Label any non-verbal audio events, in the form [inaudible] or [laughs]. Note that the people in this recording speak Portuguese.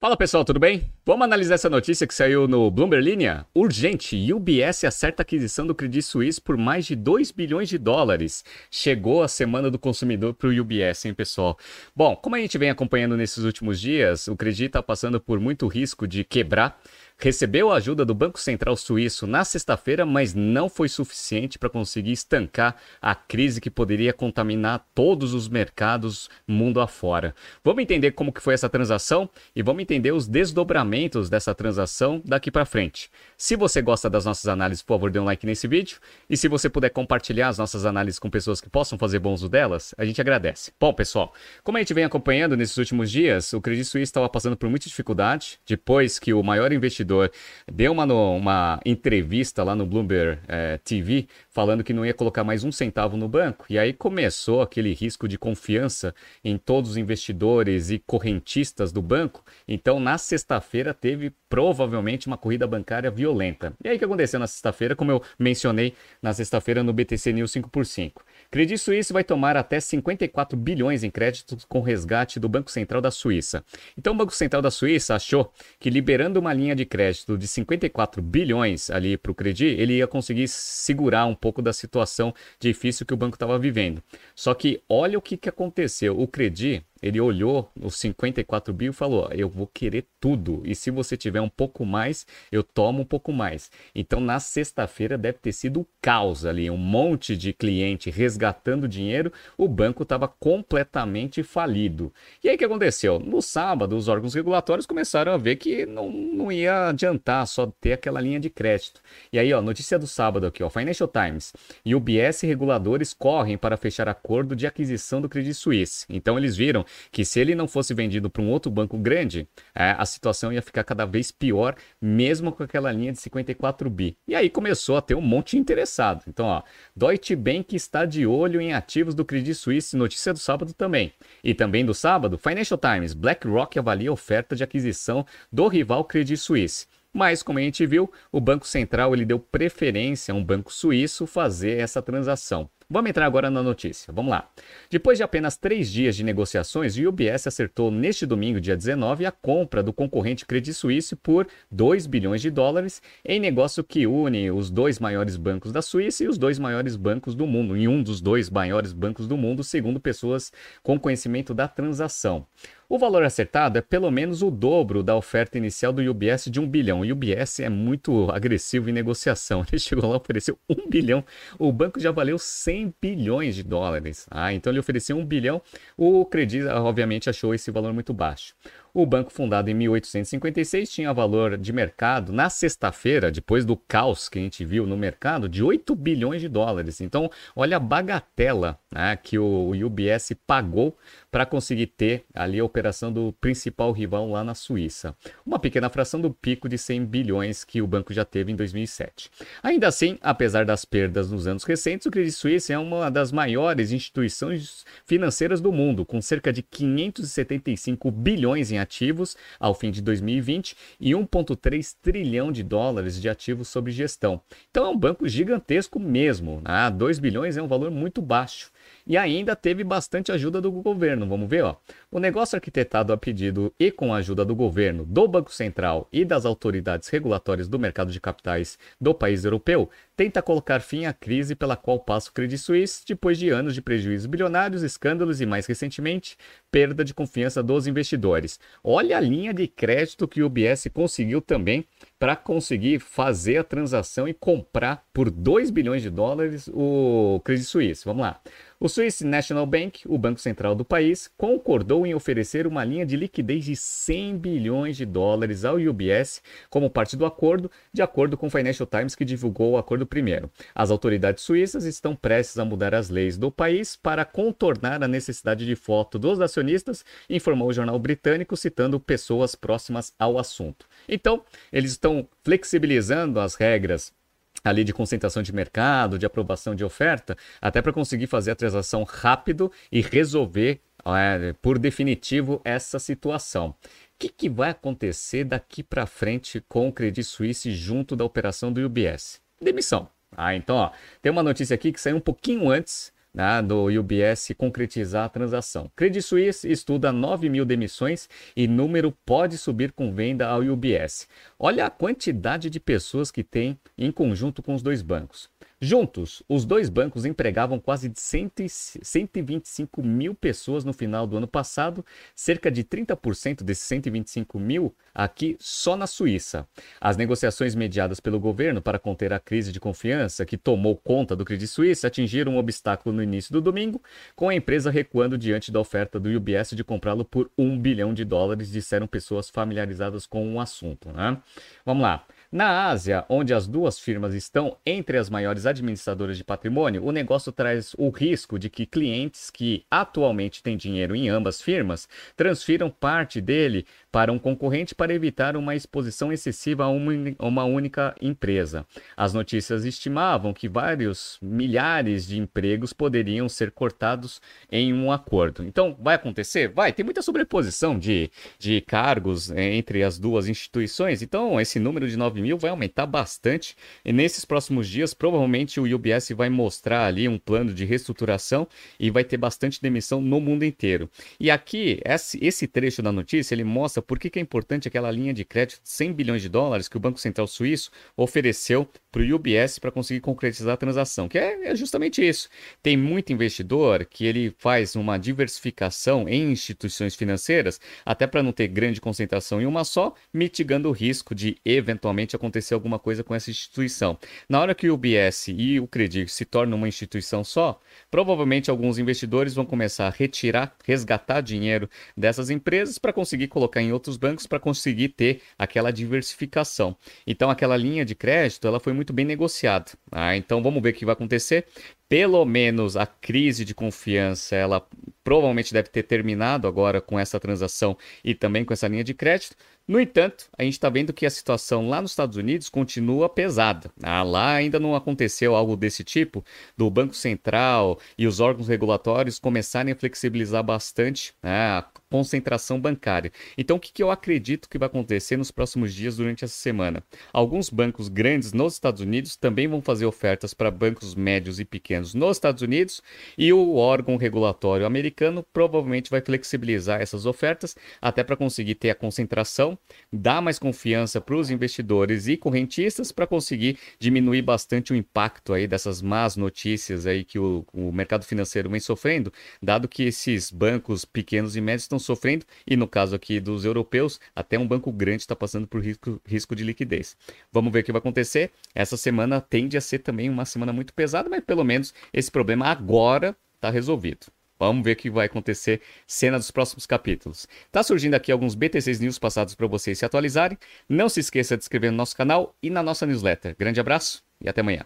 Fala pessoal, tudo bem? Vamos analisar essa notícia que saiu no Bloomberg Linha? Urgente, UBS acerta a aquisição do Credit Suisse por mais de 2 bilhões de dólares. Chegou a semana do consumidor para o UBS, hein pessoal? Bom, como a gente vem acompanhando nesses últimos dias, o Credit está passando por muito risco de quebrar recebeu a ajuda do Banco Central Suíço na sexta-feira, mas não foi suficiente para conseguir estancar a crise que poderia contaminar todos os mercados mundo afora. Vamos entender como que foi essa transação e vamos entender os desdobramentos dessa transação daqui para frente. Se você gosta das nossas análises, por favor, dê um like nesse vídeo e se você puder compartilhar as nossas análises com pessoas que possam fazer bom uso delas, a gente agradece. Bom, pessoal, como a gente vem acompanhando nesses últimos dias, o Credit Suisse estava passando por muita dificuldade depois que o maior investidor investidor, deu uma, uma entrevista lá no Bloomberg é, TV falando que não ia colocar mais um centavo no banco. E aí começou aquele risco de confiança em todos os investidores e correntistas do banco. Então, na sexta-feira, teve provavelmente uma corrida bancária violenta. E aí o que aconteceu na sexta-feira, como eu mencionei na sexta-feira no BTC News 5 por 5 Credit Suisse vai tomar até 54 bilhões em créditos com resgate do Banco Central da Suíça. Então, o Banco Central da Suíça achou que liberando uma linha de crédito de 54 bilhões ali para o Credit, ele ia conseguir segurar um pouco da situação difícil que o banco estava vivendo. Só que olha o que, que aconteceu. O Credit ele olhou os 54 bi e falou: Eu vou querer tudo. E se você tiver um pouco mais, eu tomo um pouco mais. Então, na sexta-feira, deve ter sido um caos ali. Um monte de cliente resgatando dinheiro. O banco estava completamente falido. E aí o que aconteceu? No sábado, os órgãos regulatórios começaram a ver que não, não ia adiantar só ter aquela linha de crédito. E aí, ó, notícia do sábado aqui: ó, Financial Times e o BS reguladores correm para fechar acordo de aquisição do Credit Suisse. Então, eles viram que se ele não fosse vendido para um outro banco grande, é, a situação ia ficar cada vez pior, mesmo com aquela linha de 54 bi. E aí começou a ter um monte de interessado. Então, ó, Deutsche Bank está de olho em ativos do Credit Suisse, notícia do sábado também. E também do sábado, Financial Times, BlackRock avalia oferta de aquisição do rival Credit Suisse. Mas, como a gente viu, o Banco Central ele deu preferência a um banco suíço fazer essa transação. Vamos entrar agora na notícia. Vamos lá. Depois de apenas três dias de negociações, o UBS acertou neste domingo, dia 19, a compra do concorrente Credit Suisse por 2 bilhões de dólares em negócio que une os dois maiores bancos da Suíça e os dois maiores bancos do mundo, em um dos dois maiores bancos do mundo, segundo pessoas com conhecimento da transação. O valor acertado é pelo menos o dobro da oferta inicial do UBS de 1 bilhão. O UBS é muito agressivo em negociação. [laughs] Ele chegou lá e ofereceu 1 bilhão. O banco já valeu 100 bilhões de dólares. Ah, então ele ofereceu 1 bilhão. O Credit, obviamente, achou esse valor muito baixo. O banco, fundado em 1856, tinha valor de mercado na sexta-feira, depois do caos que a gente viu no mercado, de 8 bilhões de dólares. Então, olha a bagatela né, que o UBS pagou para conseguir ter ali a operação do principal rival lá na Suíça. Uma pequena fração do pico de 100 bilhões que o banco já teve em 2007. Ainda assim, apesar das perdas nos anos recentes, o Credit Suisse é uma das maiores instituições financeiras do mundo, com cerca de 575 bilhões em ativos ao fim de 2020 e 1,3 trilhão de dólares de ativos sob gestão. Então é um banco gigantesco mesmo. Né? 2 bilhões é um valor muito baixo. E ainda teve bastante ajuda do governo. Vamos ver, ó. O negócio arquitetado a pedido e com a ajuda do governo, do Banco Central e das autoridades regulatórias do mercado de capitais do país europeu tenta colocar fim à crise pela qual passa o Credit Suisse depois de anos de prejuízos bilionários, escândalos e, mais recentemente, perda de confiança dos investidores. Olha a linha de crédito que o UBS conseguiu também para conseguir fazer a transação e comprar por 2 bilhões de dólares o Credit Suisse. Vamos lá. O Swiss National Bank, o banco central do país, concordou em oferecer uma linha de liquidez de 100 bilhões de dólares ao UBS como parte do acordo, de acordo com o Financial Times que divulgou o acordo primeiro. As autoridades suíças estão prestes a mudar as leis do país para contornar a necessidade de foto dos acionistas, informou o jornal britânico citando pessoas próximas ao assunto. Então, eles estão flexibilizando as regras ali de concentração de mercado, de aprovação de oferta, até para conseguir fazer a transação rápido e resolver é, por definitivo essa situação. O que, que vai acontecer daqui para frente com o Credit Suisse junto da operação do UBS? Demissão. Ah, então, ó, tem uma notícia aqui que saiu um pouquinho antes né, do UBS concretizar a transação. Credit Suisse estuda 9 mil demissões e número pode subir com venda ao UBS. Olha a quantidade de pessoas que tem em conjunto com os dois bancos. Juntos, os dois bancos empregavam quase 125 mil pessoas no final do ano passado, cerca de 30% desses 125 mil aqui só na Suíça. As negociações mediadas pelo governo para conter a crise de confiança que tomou conta do Credit Suisse atingiram um obstáculo no início do domingo, com a empresa recuando diante da oferta do UBS de comprá-lo por um bilhão de dólares, disseram pessoas familiarizadas com o assunto. Né? Vamos lá. Na Ásia, onde as duas firmas estão entre as maiores administradoras de patrimônio, o negócio traz o risco de que clientes que atualmente têm dinheiro em ambas firmas transfiram parte dele para um concorrente para evitar uma exposição excessiva a uma, única empresa. As notícias estimavam que vários milhares de empregos poderiam ser cortados em um acordo. Então, vai acontecer? Vai. Tem muita sobreposição de, de cargos eh, entre as duas instituições. Então, esse número de 9 mil vai aumentar bastante. E nesses próximos dias, provavelmente o UBS vai mostrar ali um plano de reestruturação e vai ter bastante demissão no mundo inteiro. E aqui, esse, trecho da notícia, ele mostra por que, que é importante aquela linha de crédito de 100 bilhões de dólares que o Banco Central Suíço ofereceu para o UBS para conseguir concretizar a transação, que é, é, justamente isso. Tem muito investidor que ele faz uma diversificação em instituições financeiras, até para não ter grande concentração em uma só, mitigando o risco de eventualmente acontecer alguma coisa com essa instituição. Na hora que o UBS e o Credit se tornam uma instituição só, provavelmente alguns investidores vão começar a retirar, resgatar dinheiro dessas empresas para conseguir colocar em outros bancos para conseguir ter aquela diversificação. Então aquela linha de crédito ela foi muito bem negociada. Ah, então vamos ver o que vai acontecer. Pelo menos a crise de confiança ela provavelmente deve ter terminado agora com essa transação e também com essa linha de crédito. No entanto, a gente está vendo que a situação lá nos Estados Unidos continua pesada. Ah, lá ainda não aconteceu algo desse tipo, do Banco Central e os órgãos regulatórios começarem a flexibilizar bastante né, a concentração bancária. Então, o que, que eu acredito que vai acontecer nos próximos dias durante essa semana? Alguns bancos grandes nos Estados Unidos também vão fazer ofertas para bancos médios e pequenos nos Estados Unidos e o órgão regulatório americano provavelmente vai flexibilizar essas ofertas até para conseguir ter a concentração, dar mais confiança para os investidores e correntistas para conseguir diminuir bastante o impacto aí dessas más notícias aí que o, o mercado financeiro vem sofrendo, dado que esses bancos pequenos e médios estão estão sofrendo, e no caso aqui dos europeus, até um banco grande está passando por risco, risco de liquidez. Vamos ver o que vai acontecer. Essa semana tende a ser também uma semana muito pesada, mas pelo menos esse problema agora está resolvido. Vamos ver o que vai acontecer cena dos próximos capítulos. Tá surgindo aqui alguns BTCs News passados para vocês se atualizarem. Não se esqueça de inscrever no nosso canal e na nossa newsletter. Grande abraço e até amanhã.